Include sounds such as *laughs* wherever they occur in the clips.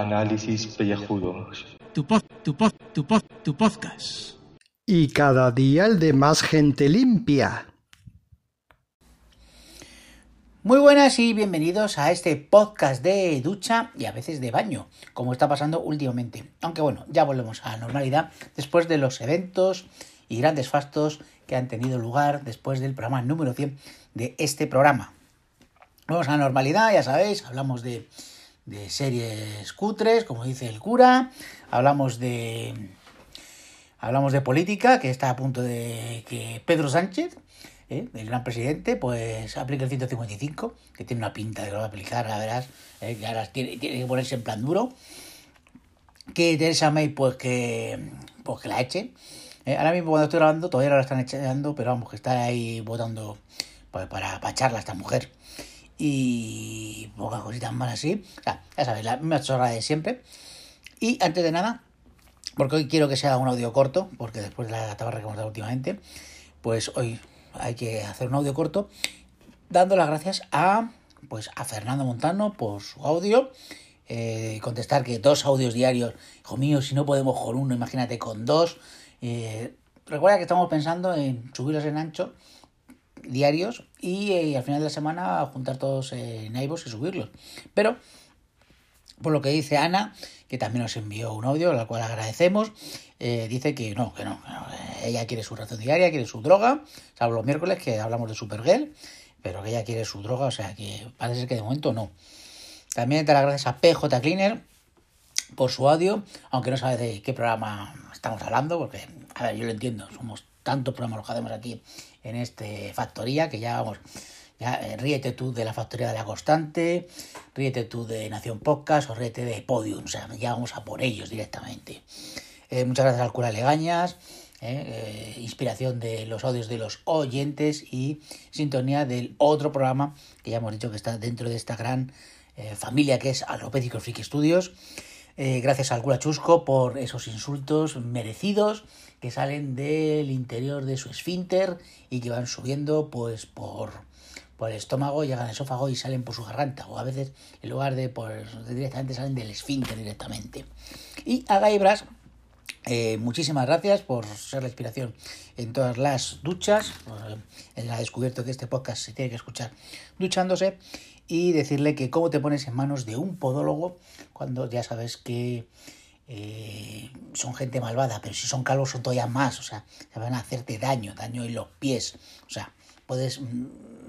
Análisis pellejudos. Tu pod, tu pod, tu pod, tu podcast. Y cada día el de más gente limpia. Muy buenas y bienvenidos a este podcast de ducha y a veces de baño, como está pasando últimamente. Aunque bueno, ya volvemos a la normalidad después de los eventos y grandes fastos que han tenido lugar después del programa número 100 de este programa. Vamos a la normalidad, ya sabéis, hablamos de, de series cutres, como dice el cura, hablamos de hablamos de política, que está a punto de que Pedro Sánchez ¿eh? el gran presidente, pues aplica el 155, que tiene una pinta de que lo va a aplicar, la verás, ¿eh? que ahora tiene, que ponerse en plan duro. Que Teresa May, pues que, pues que la eche. ¿eh? ahora mismo cuando estoy grabando todavía no la están echando, pero vamos, que está ahí votando pues, para, para echarla a esta mujer. Y pocas cositas más así. O sea, ya sabéis, la misma chorra de siempre. Y antes de nada, porque hoy quiero que sea un audio corto, porque después de la tabarra que hemos dado últimamente, pues hoy hay que hacer un audio corto, dando las gracias a, pues, a Fernando Montano por su audio. Eh, contestar que dos audios diarios, hijo mío, si no podemos con uno, imagínate con dos. Eh, recuerda que estamos pensando en subirlos en ancho diarios y eh, al final de la semana juntar todos en iVoox y subirlos. Pero, por lo que dice Ana, que también nos envió un audio, al cual agradecemos, eh, dice que no, que no, que no, ella quiere su ración diaria, quiere su droga, salvo los miércoles que hablamos de Supergirl, pero que ella quiere su droga, o sea que parece que de momento no. También te las gracias a PJ Cleaner por su audio, aunque no sabes de qué programa estamos hablando, porque, a ver, yo lo entiendo, somos tantos programas los que hacemos aquí en este Factoría, que ya vamos, ya, eh, ríete tú de la Factoría de la Constante, ríete tú de Nación Podcast o ríete de Podium, o sea, ya vamos a por ellos directamente. Eh, muchas gracias al cura Legañas, eh, inspiración de los audios de los oyentes y sintonía del otro programa que ya hemos dicho que está dentro de esta gran familia que es Alopédico Freak Studios. Eh, gracias al cura Chusco por esos insultos merecidos que salen del interior de su esfínter y que van subiendo pues por, por el estómago, llegan al esófago y salen por su garganta. O a veces en lugar de por directamente salen del esfínter directamente. Y a Gaibras, eh, muchísimas gracias por ser la inspiración en todas las duchas. Él ha descubierto que este podcast se tiene que escuchar duchándose. Y decirle que cómo te pones en manos de un podólogo cuando ya sabes que eh, son gente malvada, pero si son calvos son todavía más. O sea, se van a hacerte daño, daño en los pies. O sea, puedes,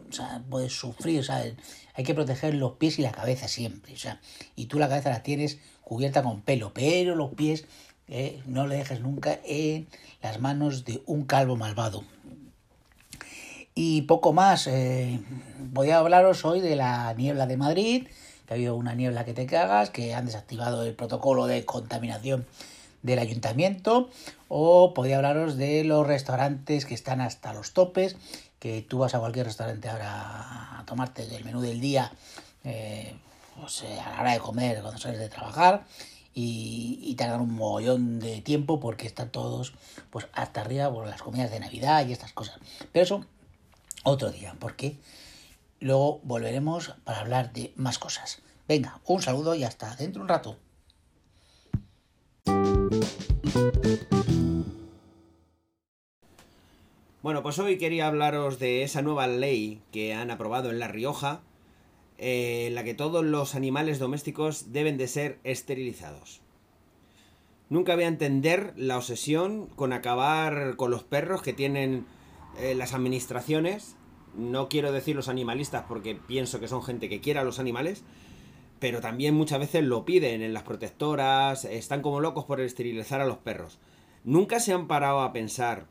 sea, puedes sufrir. O sea, hay que proteger los pies y la cabeza siempre. O sea, y tú la cabeza la tienes cubierta con pelo, pero los pies eh, no le dejes nunca en las manos de un calvo malvado. Y poco más, eh, voy a hablaros hoy de la niebla de Madrid, que ha habido una niebla que te cagas, que han desactivado el protocolo de contaminación del ayuntamiento, o podría hablaros de los restaurantes que están hasta los topes, que tú vas a cualquier restaurante ahora a tomarte el menú del día, eh, pues, a la hora de comer cuando sales de trabajar, y, y tardan un mogollón de tiempo porque están todos pues hasta arriba por las comidas de Navidad y estas cosas. Pero eso otro día, porque luego volveremos para hablar de más cosas. Venga, un saludo y hasta dentro de un rato. Bueno, pues hoy quería hablaros de esa nueva ley que han aprobado en La Rioja, eh, en la que todos los animales domésticos deben de ser esterilizados. Nunca voy a entender la obsesión con acabar con los perros que tienen eh, las administraciones. No quiero decir los animalistas porque pienso que son gente que quiere a los animales, pero también muchas veces lo piden en las protectoras, están como locos por esterilizar a los perros. Nunca se han parado a pensar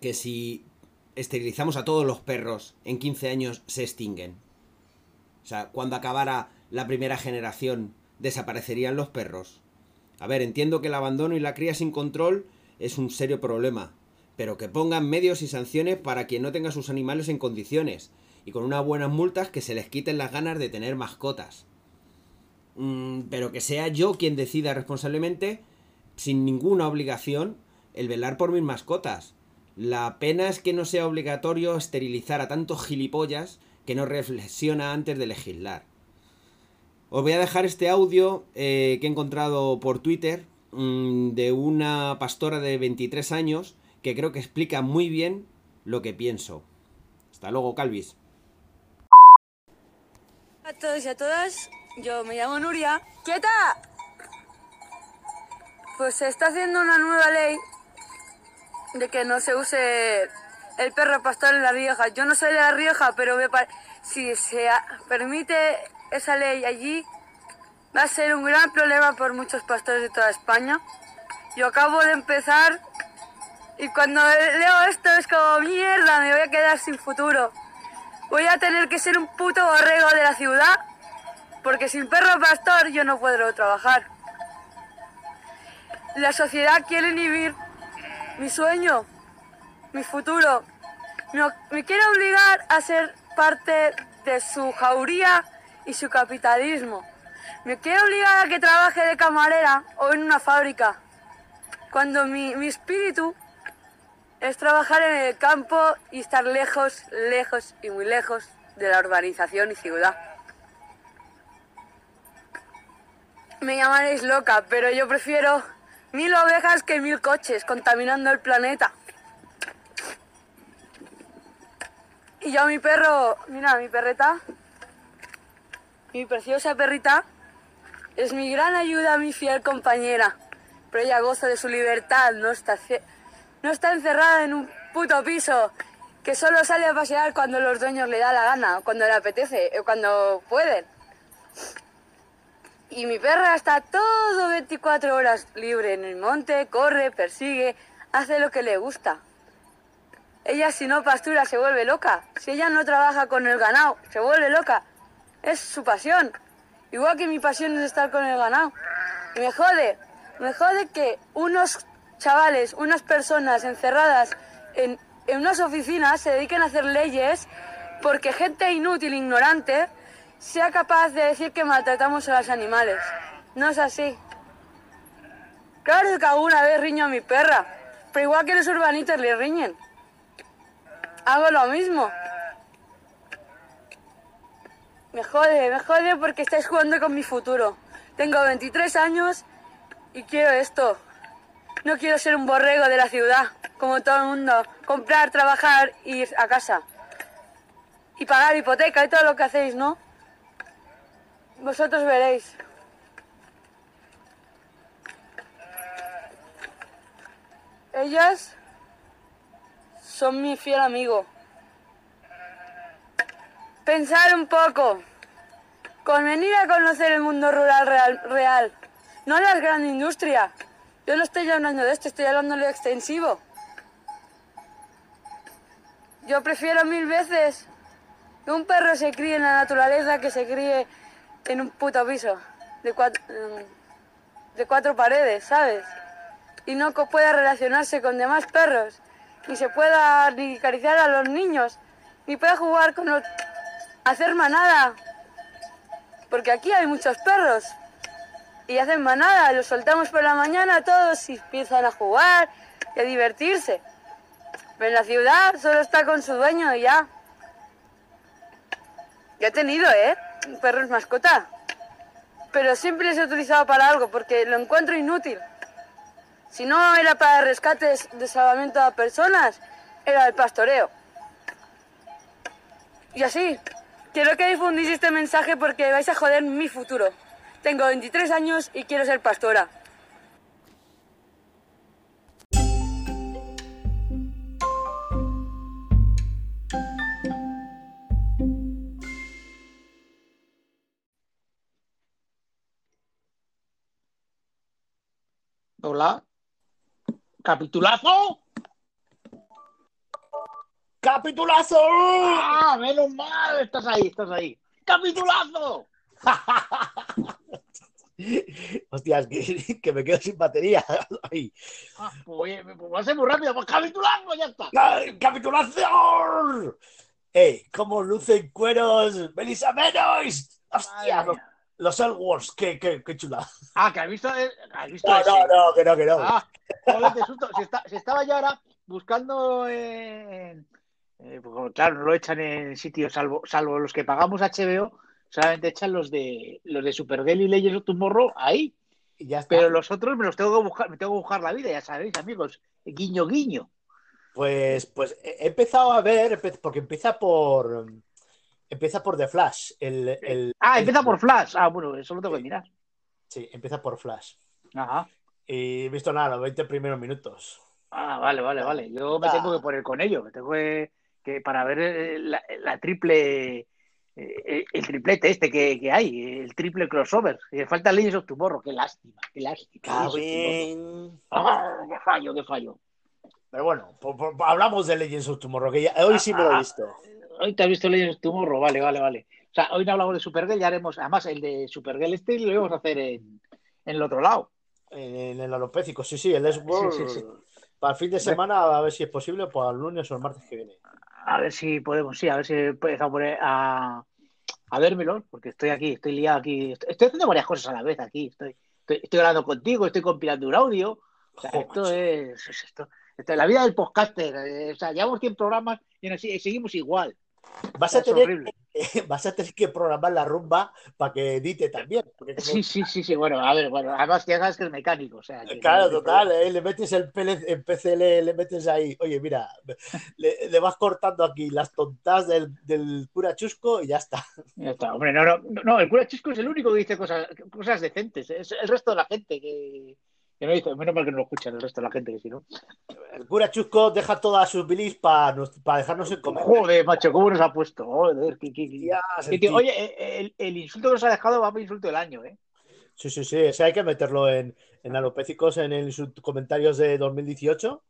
que si esterilizamos a todos los perros en 15 años se extinguen. O sea, cuando acabara la primera generación, ¿desaparecerían los perros? A ver, entiendo que el abandono y la cría sin control es un serio problema, pero que pongan medios y sanciones para quien no tenga sus animales en condiciones, y con unas buenas multas que se les quiten las ganas de tener mascotas. Mm, pero que sea yo quien decida responsablemente, sin ninguna obligación, el velar por mis mascotas. La pena es que no sea obligatorio esterilizar a tantos gilipollas que no reflexiona antes de legislar. Os voy a dejar este audio eh, que he encontrado por Twitter mm, de una pastora de 23 años que creo que explica muy bien lo que pienso. Hasta luego, Calvis. a todos y a todas. Yo me llamo Nuria. ¡Quieta! Pues se está haciendo una nueva ley de que no se use el perro pastor en La Rioja. Yo no soy de La Rioja, pero si se permite esa ley allí, va a ser un gran problema por muchos pastores de toda España. Yo acabo de empezar y cuando leo esto es como mierda, me voy a quedar sin futuro. Voy a tener que ser un puto borrego de la ciudad porque sin perro pastor yo no puedo trabajar. La sociedad quiere inhibir mi sueño, mi futuro. Me quiere obligar a ser parte de su jauría y su capitalismo. Me quiere obligar a que trabaje de camarera o en una fábrica. Cuando mi, mi espíritu es trabajar en el campo y estar lejos, lejos y muy lejos de la urbanización y ciudad. Me llamaréis loca, pero yo prefiero mil ovejas que mil coches contaminando el planeta. Y yo a mi perro, mira, mi perreta, mi preciosa perrita, es mi gran ayuda, mi fiel compañera. Pero ella goza de su libertad, no está, no está encerrada en un puto piso que solo sale a pasear cuando los dueños le da la gana, cuando le apetece, o cuando pueden. Y mi perra está todo 24 horas libre en el monte, corre, persigue, hace lo que le gusta. Ella si no pastura se vuelve loca. Si ella no trabaja con el ganado, se vuelve loca. Es su pasión. Igual que mi pasión es estar con el ganado. Y me jode, me jode que unos chavales, unas personas encerradas en, en unas oficinas se dediquen a hacer leyes porque gente inútil, ignorante, sea capaz de decir que maltratamos a los animales. No es así. Claro que alguna vez riño a mi perra, pero igual que los urbanitos le riñen. Hago lo mismo. Me jode, me jode porque estáis jugando con mi futuro. Tengo 23 años y quiero esto. No quiero ser un borrego de la ciudad, como todo el mundo. Comprar, trabajar, ir a casa. Y pagar hipoteca y todo lo que hacéis, ¿no? Vosotros veréis. Ellas son mi fiel amigo. Pensar un poco. Con venir a conocer el mundo rural real, real. No la gran industria. Yo no estoy hablando de esto, estoy hablando de lo extensivo. Yo prefiero mil veces que un perro se críe en la naturaleza que se críe en un puto piso de cuatro, mm, de cuatro paredes, ¿sabes? Y no pueda relacionarse con demás perros, ni se pueda ni acariciar a los niños, ni pueda jugar con los... hacer manada. Porque aquí hay muchos perros y hacen manada, los soltamos por la mañana todos y empiezan a jugar y a divertirse. Pero en la ciudad solo está con su dueño y ya. Yo he tenido, ¿eh? Perros mascota. Pero siempre les he utilizado para algo porque lo encuentro inútil. Si no era para rescates de salvamento a personas, era el pastoreo. Y así, quiero que difundís este mensaje porque vais a joder mi futuro. Tengo 23 años y quiero ser pastora. Hola. ¿Capitulazo? ¡Capitulazo! ¡Ah! Menos mal, estás ahí, estás ahí. ¡Capitulazo! *laughs* *laughs* Hostias, que, *laughs* que me quedo sin batería. *laughs* Ay. Ah, pues, pues va a ser muy rápido. Pues capitulazo, ya está. ¡Ca- ¡Capitulación! ¡Eh! ¿Cómo lucen cueros Melissa Menos? ¡Hostia! Los, los Elworths, qué, qué, qué chula. Ah, que has visto, eh, has visto No, ese? no, no, que no, que no. Ah, joder, susto. Se, está- se estaba ya ahora buscando. eh, eh, pues, claro, no lo echan en sitios, salvo, salvo los que pagamos HBO, solamente echan los de los de Supergirl y Legends of Tomorrow ahí. Y ya está. Pero los otros me los tengo que buscar, me tengo que buscar la vida, ya sabéis, amigos. Guiño, guiño. Pues, pues he empezado a ver, porque empieza por. Empieza por The Flash. El, el- Ah, el- empieza por Flash. Ah, bueno, eso lo tengo que mirar. Sí, empieza por Flash. Ajá. Y he visto nada, los 20 primeros minutos. Ah, vale, vale, vale. Yo me Ah. tengo que poner con ello. Me tengo que, que para ver eh, la, la triple. Eh, El triplete este que, que hay, el triple crossover. Me falta Legends of Tomorrow, qué lástima, qué lástima. Tomorrow. Ah, qué fallo, qué fallo. Pero bueno, hablamos de Legends of Tomorrow, que ya- hoy sí me lo he visto. Hoy te has visto Legends of Tomorrow, vale, vale, vale. O sea, hoy no hablamos de Supergirl, ya haremos, además el de Supergirl este lo íbamos a hacer en, en el otro lado. En, en el alopécico, sí, sí, el World. Sí, sí, sí. Para el fin de semana, a ver si es posible, para el lunes o el martes que viene. A ver si podemos, sí, a ver si empezamos a poner a, a vérmelo, porque estoy aquí, estoy liado aquí. Estoy, estoy haciendo varias cosas a la vez aquí. Estoy, estoy, estoy hablando contigo, estoy compilando un audio. O sea, esto es, es esto, esto es la vida del podcaster. eh, o sea, llevamos 100 programas y seguimos igual. Vas a, Es tener, horrible. *laughs* vas a tener que programar la rumba para que edite también. porque como- Sí, sí, sí, sí. Bueno, a ver, bueno, además ya sabes que es mecánico. O sea, que Claro, no- total, eh, le metes el PL en PCL, le metes ahí, oye, mira, le, le vas cortando aquí las tontas del, del cura chusco y ya está. Ya está, hombre, no, no, no, el cura Chisco es el único que dice cosas, cosas decentes. Es el resto de la gente que, que no dice, menos mal que no lo escuchan el resto de la gente, que si no. El cura chusco deja todas sus bilis para dejarnos en comer. Joder, macho, ¿cómo nos ha puesto? Joder, qué, qué- qué- Tías, qué el tío. tío. Oye, eh, el, el insulto que nos ha dejado va para insulto del año, ¿eh? Sí, sí, sí, ese hay que meterlo en, en alopécicos en el sus comentarios de 2018.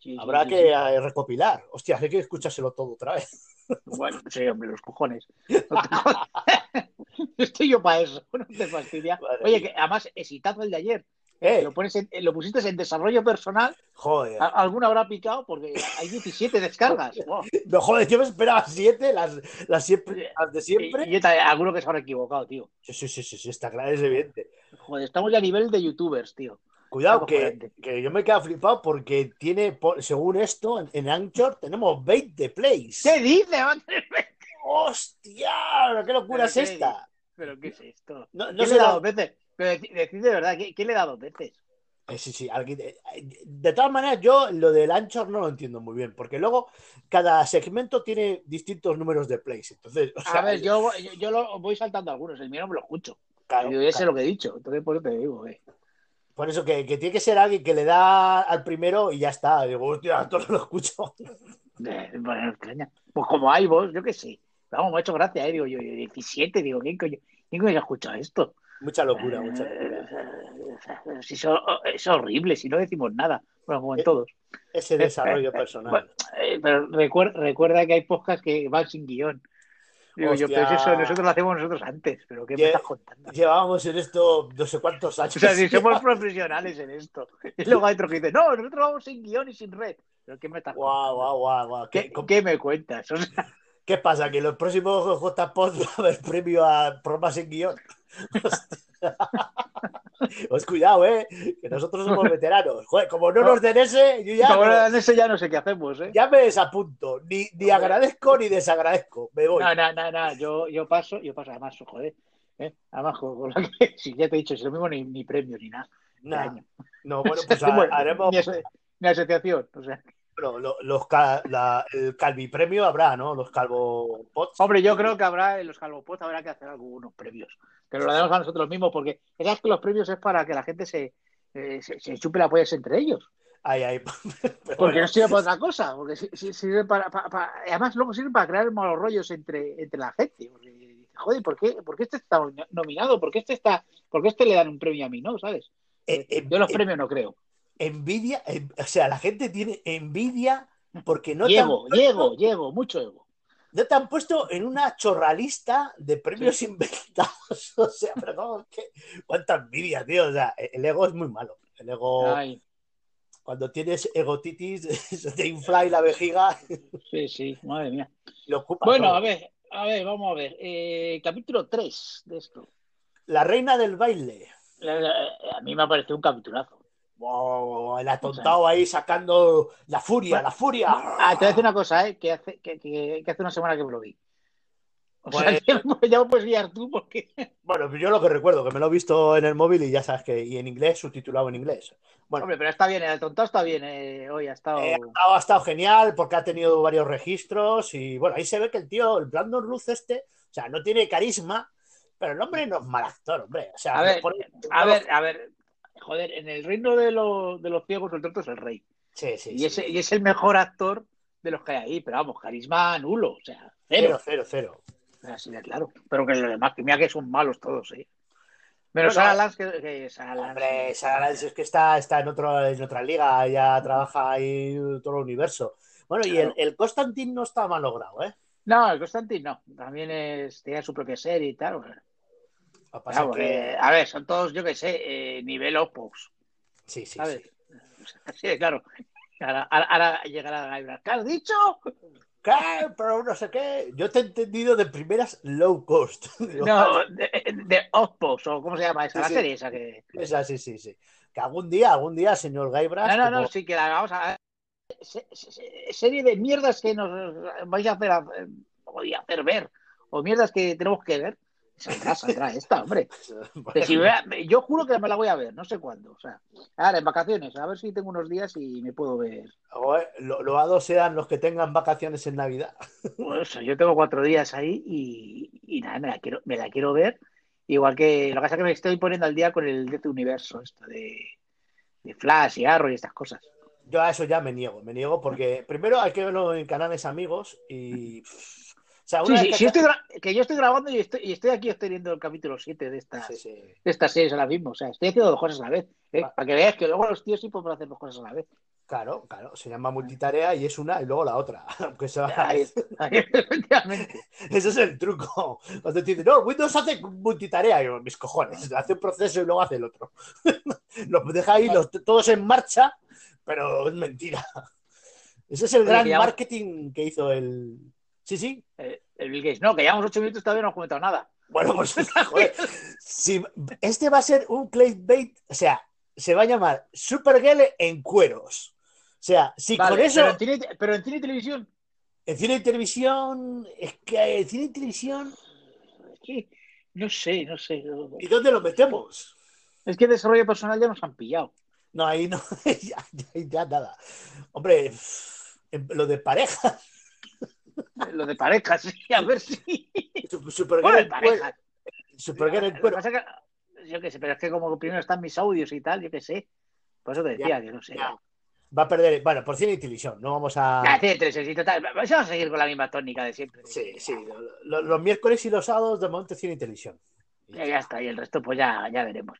Sí, Habrá sí, que sí. eh, recopilar. Hostia, hay que escuchárselo todo otra vez. Bueno, sí, hombre, los cojones. No te- *laughs* Estoy yo para eso, *laughs* no te fastidia. Oye, que además, exitazo el de ayer. Eh, Lo, pones en- lo pusiste en desarrollo personal. joder. Alguna habrá picado porque hay 17 descargas. *laughs* Wow. No, joder, yo me esperaba siete, las, las, siempre, las de siempre. y yo también, alguno que se habrá equivocado, tío. Sí, sí, sí, sí, está claro, es evidente. Joder, estamos ya a nivel de youtubers, tío. Cuidado, que, que yo me he quedado flipado porque tiene, según esto, en, en Anchor tenemos 20 plays. ¿Qué dice? Va a tener- ¡Hostia! ¿Qué locura Pero es qué esta? ¿Pero qué es esto? No, no ¿Quién sé le da dos veces? Pero deci- decid de verdad, ¿qui- ¿quién le da dos veces? Eh, sí, sí, alguien- eh, De todas maneras, yo lo del Anchor no lo entiendo muy bien, porque luego cada segmento tiene distintos números de plays. Entonces, o sea, A ver, yo, yo, yo lo voy saltando algunos, el mío no me lo escucho. claro, yo ya sé lo que he dicho, entonces por eso te digo, eh. Por eso que, que tiene que ser alguien que le da al primero y ya está. Digo, hostia, *laughs* todo lo escucho. Eh, Bueno, no. Pues como hay vos, yo qué sé. Vamos, me ha hecho gracia, eh. Digo yo, 17, digo, ¿quién coño, ¿quién coño escucha esto? Mucha locura, mucha locura. Si eso, es horrible, si no decimos nada. Bueno, como en todos. Ese desarrollo *laughs* personal. Bueno, eh, pero recuer- recuerda que hay podcasts que van sin guion. Digo yo, pero eso nosotros lo hacemos nosotros antes, pero ¿qué me estás contando? Llevábamos en esto no sé cuántos años. O sea, si *laughs* somos profesionales en esto. Y luego hay otros que dicen, no, nosotros vamos sin guion y sin red. ¿Pero qué me estás Guau, contando? guau. ¿Qué, ¿Qué, cómo- qué me cuentas? O sea, qué pasa? ¿Que los próximos JPOD *laughs* va a haber premio a programas en guion? *laughs* Os cuidado, ¿eh? Que nosotros somos *laughs* veteranos. Joder, como no nos den ese, yo ya, como no- en eso ya no sé qué hacemos, ¿eh? ya me desapunto. Ni, ni agradezco ni desagradezco. Me voy. No, no, no, no, yo, yo paso, yo paso, además, joder, ¿eh? Además, con, que, si ya te he dicho, si lo mismo ni, ni premio ni nada. Nah. Año. No, bueno, pues Bueno, haremos ni, aso- ni asociación, o sea. Lo- los, la- el calvipremio habrá, ¿no? Los calvo pots. Hombre, yo creo que habrá en los calvopos habrá que hacer algunos premios. Que lo demos a nosotros mismos, porque sabes que los premios es para que la gente se, eh, se, se chupe la pollas entre ellos. Ay, ay. *laughs* Pero Porque bueno, no sirve para otra cosa. Porque si- si- sirve para, para- para- además, luego sirve para crear malos rollos entre, entre la gente. Porque, joder, ¿por qué, ¿por qué este está nominado? ¿Por qué este está, por qué este le dan un premio a mí? ¿No? ¿Sabes? eh, eh, Yo los eh, premios no creo. Envidia, o sea, la gente tiene envidia porque no te, han, Llego, llego, llego, mucho ego. no te han puesto en una chorralista de premios inventados. *laughs* O sea, pero ¿cómo? ¿Qué? ¿Cuánta envidia, tío? O sea, el ego es muy malo. El ego, Ay, cuando tienes egotitis, *laughs* se te infla y la vejiga *laughs* sí, sí, madre mía. lo ocupa. Bueno, todo. a ver, a ver, vamos a ver. Eh, capítulo 3 de esto. La reina del baile. La- la- A mí me ha parecido un capitulazo. El atontado ahí sacando la furia, la furia. Ah, te voy a decir una cosa, ¿eh? que, hace, que, que- que hace una semana que me lo vi. O sea, Pues- *laughs* ya me puedes guiar tú porque... *laughs* Bueno, yo lo que recuerdo, que me lo he visto en el móvil y ya sabes que, y en inglés, subtitulado en inglés. Bueno, Hombre, pero está bien, el tontado está bien. eh, hoy ha estado... eh, ha, estado, ha estado genial porque ha tenido varios registros y bueno, ahí se ve que el tío, el Brandon Ruth este, o sea, no tiene carisma, pero el hombre no es mal actor, hombre. O sea, A ver, por- a ver, a ver. Joder, en el reino de, los de los ciegos el tonto es el rey. Sí, sí, Y, sí. es, y es el mejor actor de los que hay ahí, pero vamos, carisma nulo, o sea, Cero, cero. cero, cero. Así de claro. Pero que los demás, que mira que son malos todos, ¿eh? Bueno, Menos Sarah Lance, que, que Lance- Hombre, Lance es que está, está en, otro, en otra liga, ya trabaja ahí todo el universo. Bueno, y el, el Constantine no está mal logrado, ¿eh? No, el Constantine no. También es, tiene su propia serie y tal. bueno. Que eh, a ver, son todos, yo que sé, eh, nivel Opus, Sí, sí, ¿sabes? sí. *laughs* De claro. Ahora, ahora, llegará Gaibra. ¿Qué has dicho? ¿Qué? Pero no sé qué. Yo te he entendido de primeras low cost. *laughs* No, de, de Opus, o ¿cómo se llama esa? Sí, la sí. serie esa que... Esa, sí, sí, sí. Que algún día, algún día, señor Gaibras. No, no, no, sí que la vamos a se- se- se- serie de mierdas que nos vais a hacer, hacer- voy a hacer ver o mierdas que tenemos que ver. Saldrá, saldrá esta, hombre. *laughs* Que si vea- yo juro que me la voy a ver, no sé cuándo. O sea, ahora en vacaciones, a ver si tengo unos días y me puedo ver. Lo- loados sean los que tengan vacaciones en Navidad. *laughs* Pues, yo tengo cuatro días ahí y, y nada, me la quiero, me la quiero ver. Igual que lo que pasa es que me estoy poniendo al día con el de tu universo, esto de, de Flash y Arrow y estas cosas. Yo a eso ya me niego, me niego porque primero hay que verlo en canales amigos y. pff, sea, Sí, una sí, vez que- yo estoy gra- que yo estoy grabando y estoy, y estoy aquí estoy viendo el capítulo 7 de estas, Sí, de estas series ahora mismo. O sea, estoy haciendo dos cosas a la vez. ¿eh? Para que veas que luego los tíos sí pueden hacer dos cosas a la vez. Claro, claro, se llama multitarea y es una y luego la otra. *laughs* Aunque sea- Ahí, ahí, efectivamente. *laughs* Ese es el truco. Cuando te dicen, no, Windows hace multitarea, y yo, mis cojones, *laughs* hace un proceso y luego hace el otro. Los deja ahí los, todos en marcha, pero es mentira. Ese es el Oye, gran que ya- marketing que hizo el. Sí, sí. Eh, el Bill Gates. No, que llevamos ocho minutos todavía no hemos comentado nada. Bueno, pues *laughs* *laughs* joder, si este va a ser un clickbait, o sea, se va a llamar Supergirl en cueros. O sea, si Vale, con eso pero, en cine, pero en cine y televisión, en cine y televisión, es que en cine y televisión, es que no sé, no sé. ¿y dónde lo metemos? Es que desarrollo personal ya nos han pillado. No, ahí no, *laughs* ya, ya- ya nada. Hombre, lo de pareja, *laughs* Lo de parejas, sí, a ver si. Supergirl parejas. Supergirl en cuero. yo qué sé, pero es que como primero están mis audios y tal, yo qué sé. Por eso te decía que no sé. Ya. Va a perder, bueno, por cine y televisión, no vamos a... *laughs* Ya, tres, sí, total. Vamos a seguir con la misma tónica de siempre. Sí, sí, lo- lo- los miércoles y los sábados de momento cine y televisión. Ya, ya está, y el resto pues ya, ya veremos.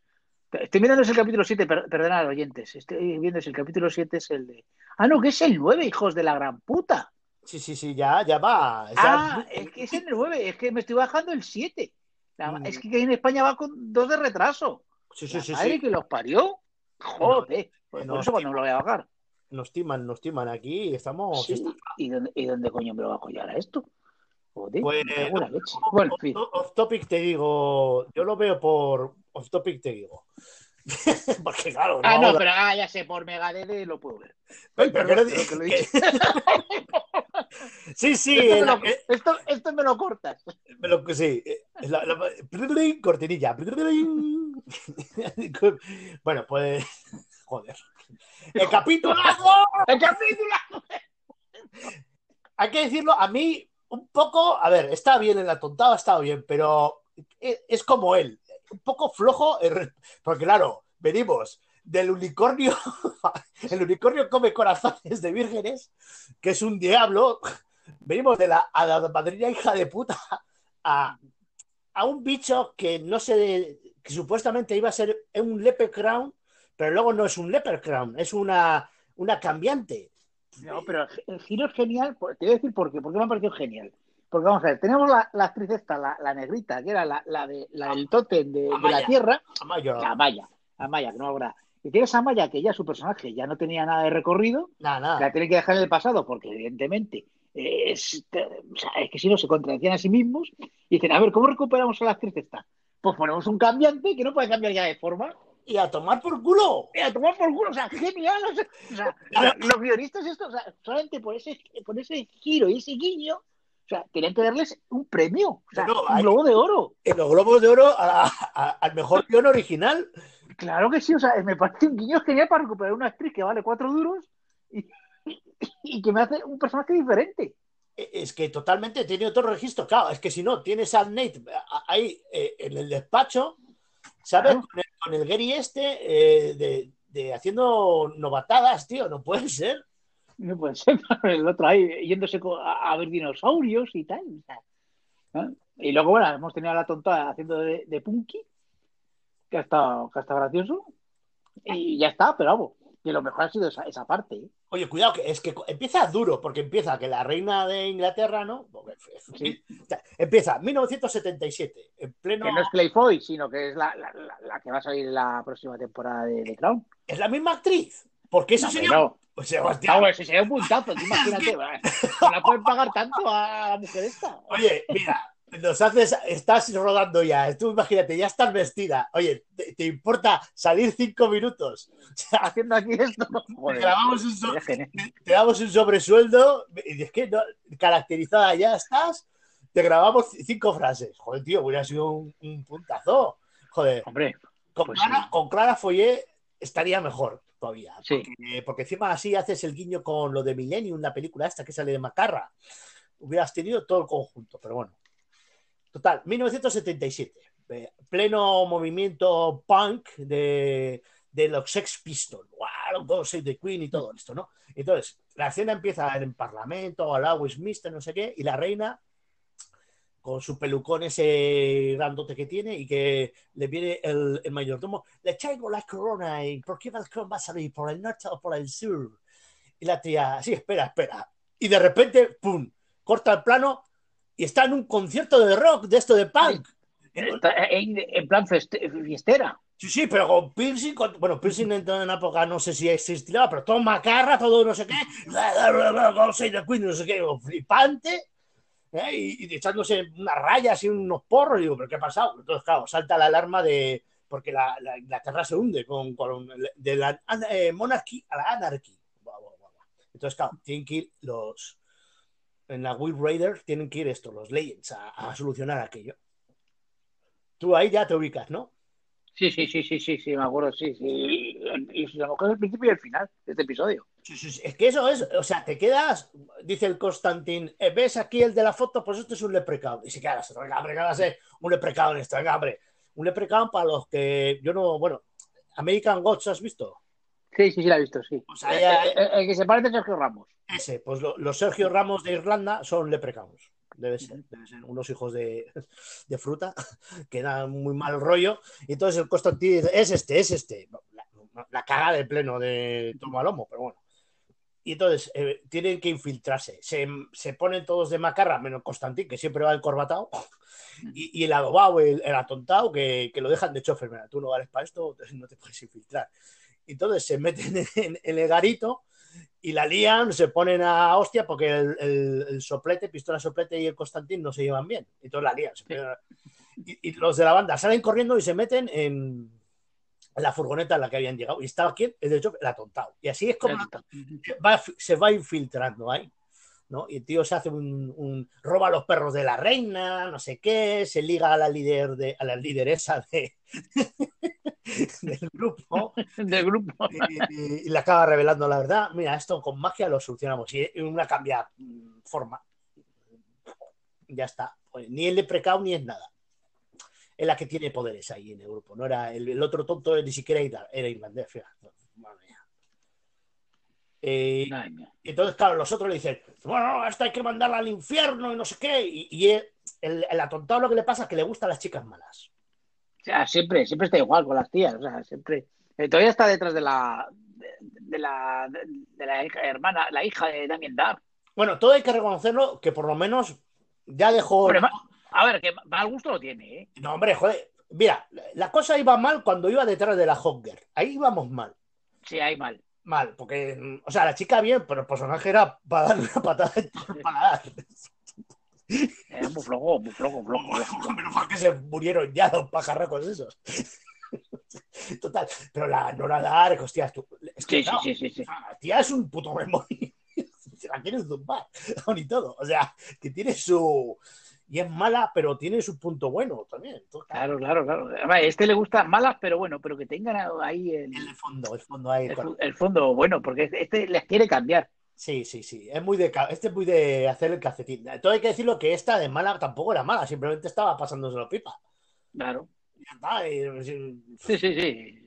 Estoy mirando el capítulo 7, per- perdonad, oyentes. Estoy viendo si el capítulo 7 es el de. Ah, no, que es el 9, hijos de la gran puta. Sí, sí, sí, ya, ya va. ya- Ah, es que es el 9, es que me estoy bajando el 7. La- Mm. Es que en España va con dos de retraso. sí, sí, La sí, madre sí. que los parió. Joder. Por no, eso cuando me lo voy a bajar. Nos timan, nos timan aquí, estamos... Sí, ¿Y, dónde, ¿Y dónde coño me lo bajo yo ahora esto? Joder, Pues. Bueno. Off- Off topic te digo, yo lo veo por off topic te digo. *laughs* Porque claro, Ah, no, vamos a- pero ah, ya sé, por Megadede lo puedo ver. Ay, pero no- que lo he dicho. *laughs* Sí, sí, esto, me el- lo, esto, esto me lo cortas. me lo- sí, eh, la- la- cortinilla. *laughs* Bueno, pues joder. El capítulo ¡El capítulo! hay que decirlo, a mí un poco, a ver, está bien en la tontada, ha estado bien, pero es, es como él, un poco flojo, el- porque claro, venimos del unicornio, *laughs* el unicornio come corazones de vírgenes, que es un diablo, venimos de la, a la madrina hija de puta a, a un bicho que no sé, que supuestamente iba a ser un leprechaun, pero luego no es un leprechaun, es una, una cambiante. No, pero el giro es genial. Te voy a decir por qué. ¿Por qué me ha parecido genial? Porque vamos a ver, tenemos la, la actriz esta, la, la negrita, que era la, la, de, la del tótem de, de la Amaya. Tierra, Amayo. la Amaya, Amaya, que no habrá. Y tienes a Amaya, que ya su personaje ya no tenía nada de recorrido, Nada, nada. que la tienen que dejar en el pasado, porque evidentemente es, o sea, es que si no se contradecían a sí mismos, y dicen, a ver, ¿cómo recuperamos a la actriz esta? Pues ponemos un cambiante que no puede cambiar ya de forma. Y a tomar por culo. Y a tomar por culo, o sea, genial. O sea, o sea, lo- los guionistas, esto, o sea, solamente por ese, por ese giro y ese guiño, O sea, tenían que darles un premio. O sea, No, un hay- globo de oro. En los globos de oro a la- a- al mejor guion original. Claro que sí, o sea, me parece un guiño genial para recuperar una actriz que vale cuatro duros y, y que me hace un personaje diferente. E- Es que totalmente tiene otro registro. Claro, es que si no, tienes al Nate a- ahí eh, en el despacho, ¿sabes? Claro. Con, el, con el Gary este eh, de, de haciendo novatadas, tío, no puede ser. No puede ser, *laughs* el otro ahí yéndose a, a ver dinosaurios y tal. Y luego, bueno, hemos tenido a la tonta haciendo de, de Punky, que ha, estado, que ha estado gracioso. Y ya está, pero vamos, que lo mejor ha sido esa, esa parte. ¿eh? Oye, cuidado, que es que empieza duro, porque empieza que la reina de Inglaterra, ¿no? Sí. Empieza 1977, en pleno. Que no es Clayfoy, sino que es la, la, la- la que va a salir en la próxima temporada de, de Crown. Es la misma actriz. Porque eso No, sería. Pues, Sebastián, bueno, si sería un puntazo, imagínate, *laughs* no la pueden pagar tanto a la mujer esta. Oye, mira, nos haces, estás rodando ya, tú imagínate, ya estás vestida. Oye, ¿te, te importa salir cinco minutos? *laughs* Haciendo aquí esto. te, un so- damos un sobresueldo, y es que no, caracterizada ya estás, te grabamos cinco frases. Joder, tío, hubiera sido un, un puntazo. Joder, Hombre, con, pues Clara, sí. con Clara Follé estaría mejor todavía. Sí. Porque, porque encima así haces el guiño con lo de Millennium, la película esta que sale de Macarra. Hubieras tenido todo el conjunto, pero bueno. Total, 1977. eh, pleno movimiento punk de, de los Sex Pistols. ¡Wow! Go Save the Queen y todo esto, ¿no? Entonces, la escena empieza en el Parlamento, al Westminster, no sé qué, y la reina con su pelucón ese grandote que tiene y que le viene el, el mayordomo, le traigo la corona y ¿por qué Balcón va a salir? ¿Por el norte o por el sur? Y la tía, sí, espera, espera. Y de repente, ¡pum! Corta el plano y está en un concierto de rock, de esto de punk. Está en, en plan fiestera. Sí, sí, pero con piercing, con- bueno, piercing en en época no sé si existía, pero todo macarra, todo no sé qué, no sé qué, flipante, ¿eh? y, y echándose unas rayas y unos porros, digo, pero ¿qué ha pasado? Entonces, claro, salta la alarma de, porque la, la Inglaterra se hunde con, con- de la eh, monarchy a la buah. Entonces, claro, tienen que ir los, en la Will Raider, tienen que ir estos, los Legends, a, a solucionar aquello. Tú ahí ya te ubicas, ¿no? Sí, sí, sí, sí, sí, sí, me acuerdo, sí, sí. Y, a lo mejor es el principio y el final de este episodio. Sí, sí, sí. Es que eso es, o sea, te quedas, dice el Constantin, eh, ¿ves aquí el de la foto? Pues esto es un leprecaun. Y se queda, venga, hombre, ¿qué va a ser un leprecaun esto? Venga, hombre. Un leprecaun para los que yo no, bueno, American Gods, ¿has visto? Sí, sí, sí, la he visto, sí. O sea, ya- Eh, eh, el que se parece a Sergio Ramos. Ese, pues lo- los Sergio Ramos de Irlanda son leprechauns. Debe ser, debe ser unos hijos de, de fruta *laughs* que dan muy mal rollo. Y entonces el Constantin dice, es este, es este. La, la caga de pleno de Tomo Lomo, pero bueno. Y entonces eh, tienen que infiltrarse. Se, se ponen todos de macarra, menos Constantin, que siempre va encorbatado. Y, y el adobado, el, el atontado, que, que lo dejan de chofer. Mira, tú no vales para esto, *laughs* no te puedes infiltrar. Y entonces se meten *laughs* en, en el garito y la lían, se ponen a hostia porque el, el- el soplete, pistola soplete y el Constantín no se llevan bien. Y entonces la lían. a- y, y los de la banda salen corriendo y se meten en, la furgoneta en la que habían llegado. Y estaba aquí, de chofer, el atontado. Y así es como va- se va infiltrando ahí. ¿no? Y el tío se hace un, un- roba los perros de la reina, no sé qué, se liga a la líder de, a la lideresa de, *laughs* *laughs* del grupo *laughs* Del grupo. y, y le acaba revelando la verdad. Mira, esto con magia lo solucionamos. Y una cambia mm, forma. Ya está. Pues ni el leprecao ni es nada. Es la que tiene poderes ahí en el grupo. No era el, el otro tonto ni siquiera era, era irlandés. fíjate. Eh, entonces, claro, los otros le dicen, bueno, esta hay que mandarla al infierno y no sé qué. Y, y el, el atontado lo que le pasa es que le gustan las chicas malas. Sea, siempre, siempre está igual con las tías. O sea, siempre. eh, todavía está detrás de la. De, de la, de, de la hija, hermana, la hija de Damien Dark. Bueno, todo hay que reconocerlo que por lo menos ya dejó. Hombre, a ver, que mal gusto lo tiene, ¿eh? No, hombre, joder. Mira, la cosa iba mal cuando iba detrás de la Hogger. Ahí íbamos mal. Sí, hay mal. Mal, porque, mm, o sea, la chica bien, pero el personaje era para darle una patada en todo el paladar. *laughs* Era muy flojo, muy flojo, flojo. *laughs* Menos mal que se murieron ya los pajarracos esos. *laughs* Total, pero la Nora Dark, hostia, tú, es que Sí, sí, sí, sí, sí. la tía es un puto memoria. *laughs* La quieren zumbar, ni todo. O sea, que tiene su. Y es mala, pero tiene su punto bueno también. Entonces, Claro, claro, claro. A este le gusta malas, pero bueno, pero que tengan ahí el, el fondo, el fondo ahí. el, el fondo bueno, porque este les quiere cambiar. Sí, sí, sí. Es muy de, este es muy de hacer el calcetín. Todo hay que decirlo que esta de mala tampoco era mala, simplemente estaba pasándoselo pipa. Claro. Y- Sí, sí, sí.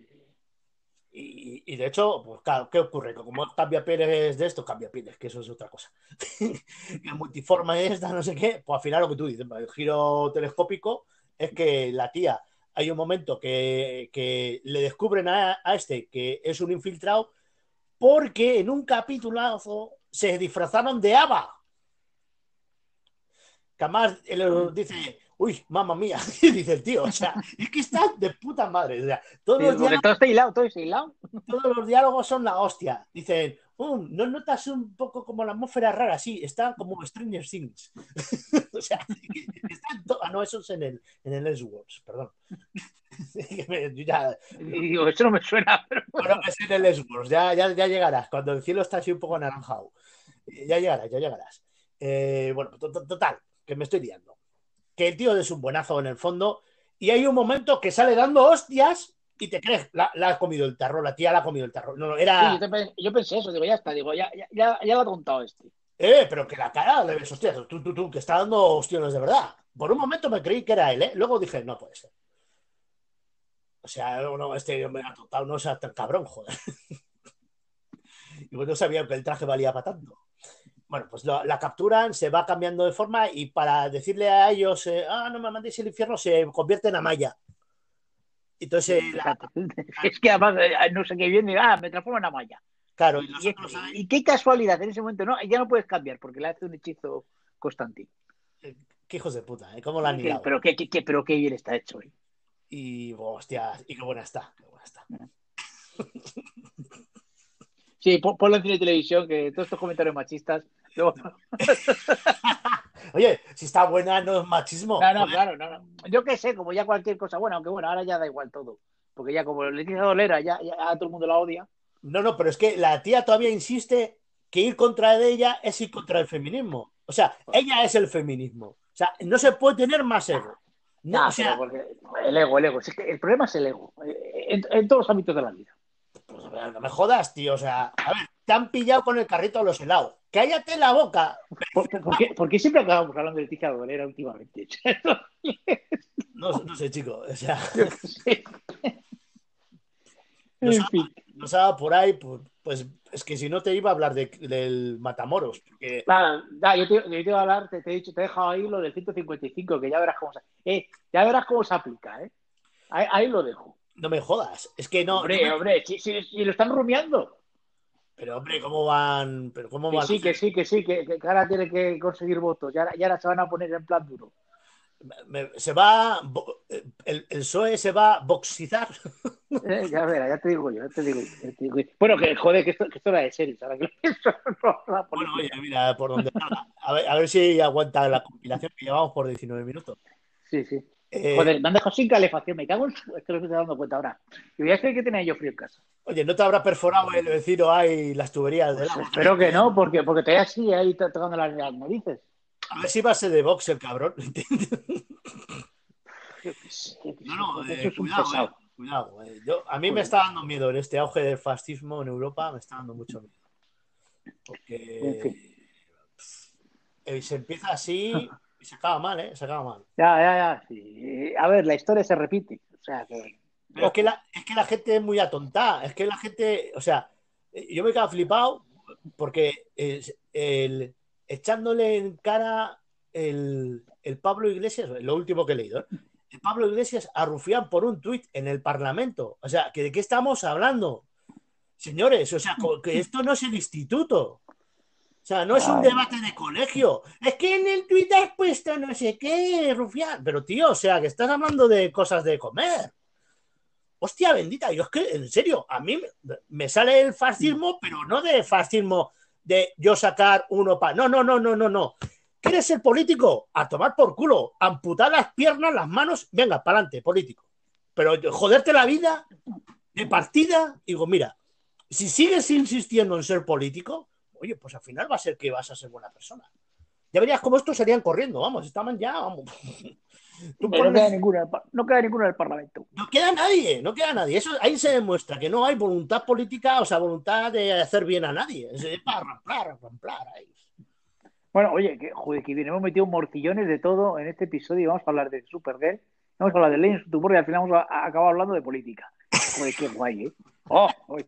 Y, y de hecho, pues claro, ¿qué ocurre? Que como cambia pieles de esto, cambia pieles, que eso es otra cosa. *laughs* que multiforma es esta, no sé qué, pues al final lo que tú dices, el giro telescópico es que la tía, hay un momento que, que le descubren a, a este que es un infiltrado porque en un capitulazo se disfrazaron de Ava. Que además él dice, uy, mamá mía, *laughs* dice el tío, o sea, *laughs* es que está de puta madre, o sea, todos Sí, los diálogos todo está hilado, todo está hilado. todos los diálogos son la hostia. Dicen, "Um, ¿no notas un poco como la atmósfera rara? Sí, está como Stranger Things. *laughs* o sea, *laughs* está en to- ah, no, eso es en el, en el Elseworlds, perdón. Yo *laughs* ya, digo, eso no me suena, pero bueno, es en el Elseworlds, ya, ya, ya llegarás, cuando el cielo está así un poco anaranjado. Ya llegarás, ya llegarás. Eh, bueno, to- to- total, que me estoy liando. Que el tío es un buenazo en el fondo y hay un momento que sale dando hostias y te crees, la, la ha comido el tarro, la tía la ha comido el tarro. No, no, Sí, era... yo, te pe- yo pensé eso, digo, ya está, digo, ya, ya, ya, ya lo ha contado este. Eh, pero que la cara le ves, hostias, tú, tú, tú, que está dando ostiones de verdad. Por un momento me creí que era él, ¿eh? Luego dije, no puede ser. O sea, no, este me ha tocado, no sea tan cabrón, joder. *laughs* y pues no sabía que el traje valía para tanto. Bueno, pues lo- la capturan, se va cambiando de forma y para decirle a ellos, eh, ah, no me mandéis al infierno, se convierte en Amaya. Entonces, eh, la-. *laughs* Es que además eh, no sé qué viene, ah, me transformo en Amaya. claro, y los Y, otros ahí, y qué casualidad, en ese momento no, ya no puedes cambiar porque le hace un hechizo Constantín. qué hijos de puta, ¿eh? ¿Cómo la han hilado? Pero qué, qué, qué- pero qué bien está hecho. ¿eh? Y, hostia, y qué buena está, qué buena está. Sí, pon- ponlo en cine y televisión, que todos estos comentarios machistas. luego- *laughs* Oye, si está buena, no es machismo. No, no, claro, no, no. Yo qué sé, como ya cualquier cosa buena, aunque bueno, ahora ya da igual todo. Porque ya como Leticia Dolera, ya, ya a todo el mundo la odia. No, no, pero es que la tía todavía insiste que ir contra de ella es ir contra el feminismo. O sea, ella es el feminismo. O sea, no se puede tener más ego. No, Nah, o sea, porque el ego, el ego. Es que el problema es el ego. En, en todos los ámbitos de la vida. pues, no me jodas, tío. O sea, a ver, te han pillado con el carrito a los helados. Cállate la boca. ¿Por, por- por qué, por qué siempre acabamos hablando de Leticia Dolera últimamente? *laughs* No, no sé, chico. O sea, *laughs* nos, ha, nos ha dado por ahí, pues, pues es que si no te iba a hablar de- del Matamoros. Porque yo, te, yo te iba a hablar, te, te he dicho, te he dejado ahí lo del 155, que ya verás cómo se, eh, ya verás cómo se aplica, ¿eh? Ahí, ahí lo dejo. no me jodas. Es que no. hombre, no me- hombre, si, si- si lo están rumiando. Pero, hombre, ¿cómo van? Pero ¿cómo van? sí, que sí, que sí, que, que ahora tiene que conseguir votos. Y ahora, y ahora se van a poner en plan duro. Me- se va. bo- El, el PSOE se va a boxizar. *laughs* Eh, ya verás, ya te digo yo, ya te digo, yo, ya te digo yo. Bueno, que joder, que esto, que esto era de series, ahora *laughs* que pienso, no, Bueno, oye, mira, por donde salga. A ver, a ver si aguanta la compilación que llevamos por 19 minutos. Sí, sí. Eh, Joder, me han dejado sin calefacción, me cago en su... Es que lo estoy dando cuenta ahora. Y voy a creer que tenía yo frío en casa. Oye, ¿no te habrá perforado el vecino ahí las tuberías del agua? Espero que no, porque, porque todavía sigue ahí to- tocando las, las narices. A ver si va a ser de box el cabrón. *laughs* No, no, eh, un cuidado, eh, cuidado. eh. Yo, a mí me está dando miedo en este auge del fascismo en Europa, me está dando mucho miedo. Porque En fin. eh, se empieza así *laughs* y se acaba mal, ¿eh? Se acaba mal. Ya, ya, ya. sí. A ver, la historia se repite. O sea que. Pero es que, la, es que la gente es muy atontada. Es que la gente, o sea, eh, yo me quedo flipado porque el, echándole en cara el, el Pablo Iglesias, lo último que he leído, ¿eh? el Pablo Iglesias a Rufián por un tuit en el Parlamento. O sea, que ¿de qué estamos hablando? Señores, o sea, que esto no es el instituto. O sea, no es un Ay. debate de colegio. Es que en el tuit has puesto no sé qué, Rufián. Pero tío, o sea, que estás hablando de cosas de comer. Hostia bendita, yo es que, en serio, a mí me, me sale el fascismo, pero no de fascismo de yo sacar uno para. No, no, no, no, no, no. ¿Quieres ser político? A tomar por culo, amputar las piernas, las manos, venga, para adelante, político. Pero joderte la vida de partida, digo, mira, si sigues insistiendo en ser político, oye, pues al final va a ser que vas a ser buena persona. Ya verías cómo estos serían corriendo, vamos, estaban ya, vamos. *laughs* Tú No queda ninguno, en el par- no queda Parlamento. no queda nadie, no queda nadie. Eso, ahí se demuestra que no hay voluntad política, o sea, voluntad de hacer bien a nadie. Es es para ramplar, ramplar. ahí. Bueno, oye, que, joder, que bien, hemos metido morcillones de todo en este episodio y vamos a hablar de Supergirl, vamos a hablar de of Tomorrow y al final vamos a, a acabar hablando de política. Joder, qué guay, ¿eh? ¡Oh! uy,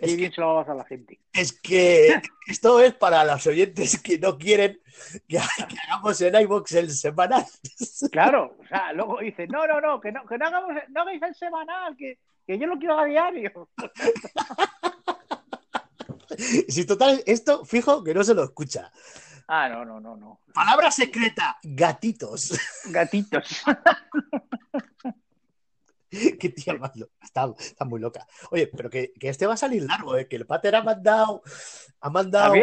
qué bien se lo va a la gente. Es que *laughs* esto es para los oyentes que no quieren que, *laughs* que hagamos en iVoox el semanal. *laughs* Claro, o sea, luego dice, no, no, no, que no, que no, hagamos, no hagáis el semanal, que, que yo lo quiero a diario. Si total, esto fijo que no se lo escucha. Ah, no, no, no, no. Palabra secreta, gatitos. Gatitos. *laughs* Qué tía más loca. Está, está muy loca. Oye, pero que, que este va a salir largo, ¿eh? que el pater ha mandado. Ha mandado.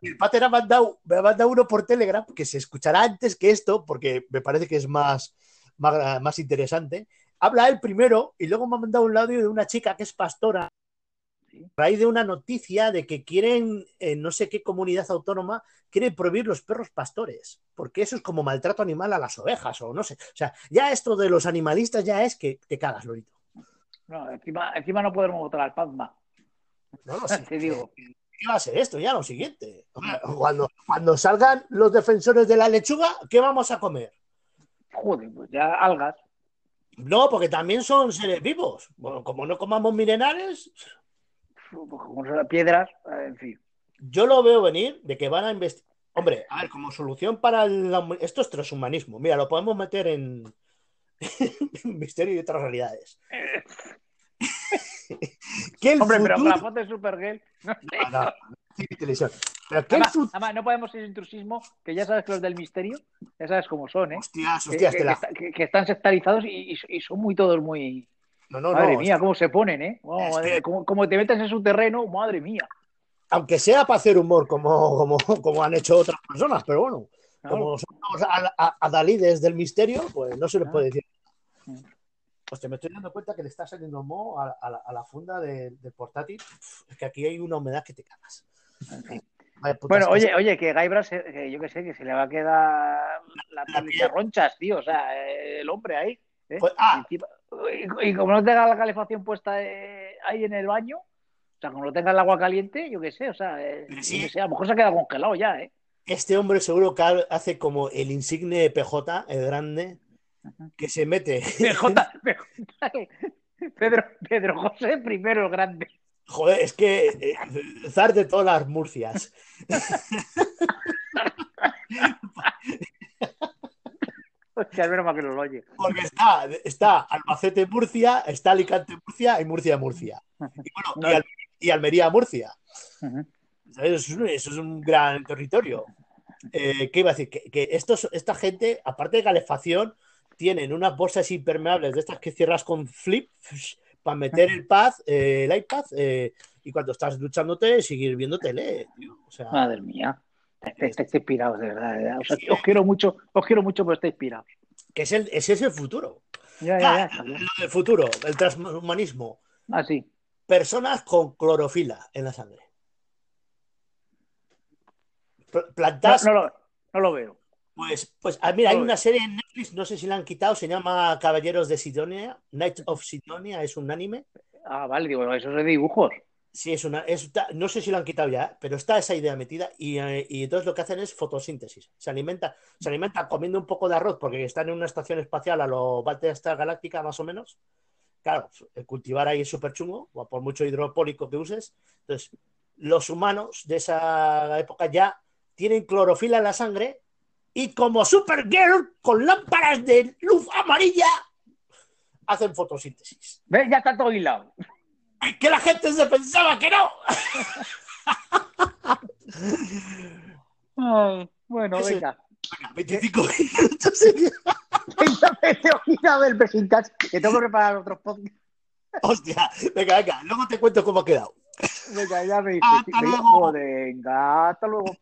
El pater ha mandado, me ha mandado uno por Telegram que se escuchará antes que esto, porque me parece que es más, más, más interesante. Habla él primero y luego me ha mandado un audio de una chica que es pastora Sí. a raíz de una noticia de que quieren, en no sé qué comunidad autónoma, quieren prohibir los perros pastores, porque eso es como maltrato animal a las ovejas o no sé. O sea, ya esto de los animalistas ya es que te cagas, Lorito. No, encima, encima no podremos votar al Padma. No lo sé. *laughs* Te digo. ¿Qué va a ser esto ya lo siguiente? Cuando, cuando salgan los defensores de la lechuga, ¿qué vamos a comer? Joder, pues ya algas. No, porque también son seres vivos. Bueno, como no comamos minerales, Pues piedras, eh, en fin. yo lo veo venir de que van a investigar. Hombre, a ver, como solución para esto es transhumanismo. Mira, lo podemos meter en, *laughs* misterio y otras realidades. *laughs* que el Hombre, pero futuro- la foto de Supergirl. No. Pero que el Además, no podemos ir intrusismo, que ya sabes que los del misterio, ya sabes cómo son, ¿eh? Hostias, Que, hostias, que- la- que está- que- que están sectarizados y son muy todos muy. No, no, madre no, mía, cómo se ponen, ¿eh? Oh, Es madre, que- como, como te metes en su terreno, madre mía. aunque sea para hacer humor como, como, como han hecho otras personas, pero bueno, Claro. como somos a, a, adalides del misterio, pues no se les Ah. puede decir. Hostia, me estoy dando cuenta que le está saliendo moho a, a la, a la funda de- del portátil. Es que aquí hay una humedad que te cagas. Bueno, oye, oye, que Gaibra, se- que yo que sé, que se le va a quedar la la ronchas, tío, o sea, eh, el hombre ahí. ¿Eh? Pues, ah. Y, encima- y- y como no tenga la calefacción puesta eh, ahí en el baño, o sea, como no tenga el agua caliente, yo qué sé, o sea, eh, Pero yo sí. qué sé, a lo mejor se queda congelado ya, ¿eh? Este hombre seguro que hace como el insigne PJ, el grande, que se mete. PJ, *laughs* PJ, Pedro, Pedro José primero el grande. Joder, es que eh, zar de todas las Murcias. *laughs* Menos que lo oye. Porque está, está Albacete Murcia, está Alicante Murcia y Murcia Murcia. Y bueno, y, Al- y Almería Murcia. Eso, es un, eso es un gran territorio. Eh, ¿Qué iba a decir? Que, que estos, esta gente, aparte de calefacción, tienen unas bolsas impermeables de estas que cierras con flip para meter el pad, eh, el iPad, eh, y cuando estás duchándote, seguir viendo tele. tío. O sea, Madre mía. Estáis estáis inspirados, de verdad. de verdad. O sea, os quiero mucho, os quiero mucho, pero estáis inspirados. Que es el, ese es el futuro. Ya, ya. Ah, lo del futuro, el transhumanismo. Ah, sí. Personas con clorofila en la sangre. No, Plantas, no lo, no lo veo. pues, pues ah, mira, hay una serie en Netflix, no sé si la han quitado, se llama Caballeros de Sidonia, Night of Sidonia, es un anime. Ah, vale, digo, eso es de dibujos. Sí, es una, es- no sé si lo han quitado ya, pero está esa idea metida y, eh, y entonces lo que hacen es fotosíntesis. Se alimenta, se alimenta comiendo un poco de arroz porque están en una estación espacial a lo Battlestar Galáctica más o menos. Claro, cultivar ahí es súper chungo, por mucho hidropónico que uses. Entonces, los humanos de esa época ya tienen clorofila en la sangre y como Supergirl con lámparas de luz amarilla hacen fotosíntesis. ¿Ves? Ya está todo hilado. ¡Ay, que la gente se pensaba que no! bueno, Ese- venga. Venga, 25 minutos. seguidos. Venga, a ver presentas, que tengo que preparar otros podcasts. Hostia, venga, venga, luego te cuento cómo ha quedado. Venga, ya me dices. Hasta Venga, luego. Venga, hasta luego.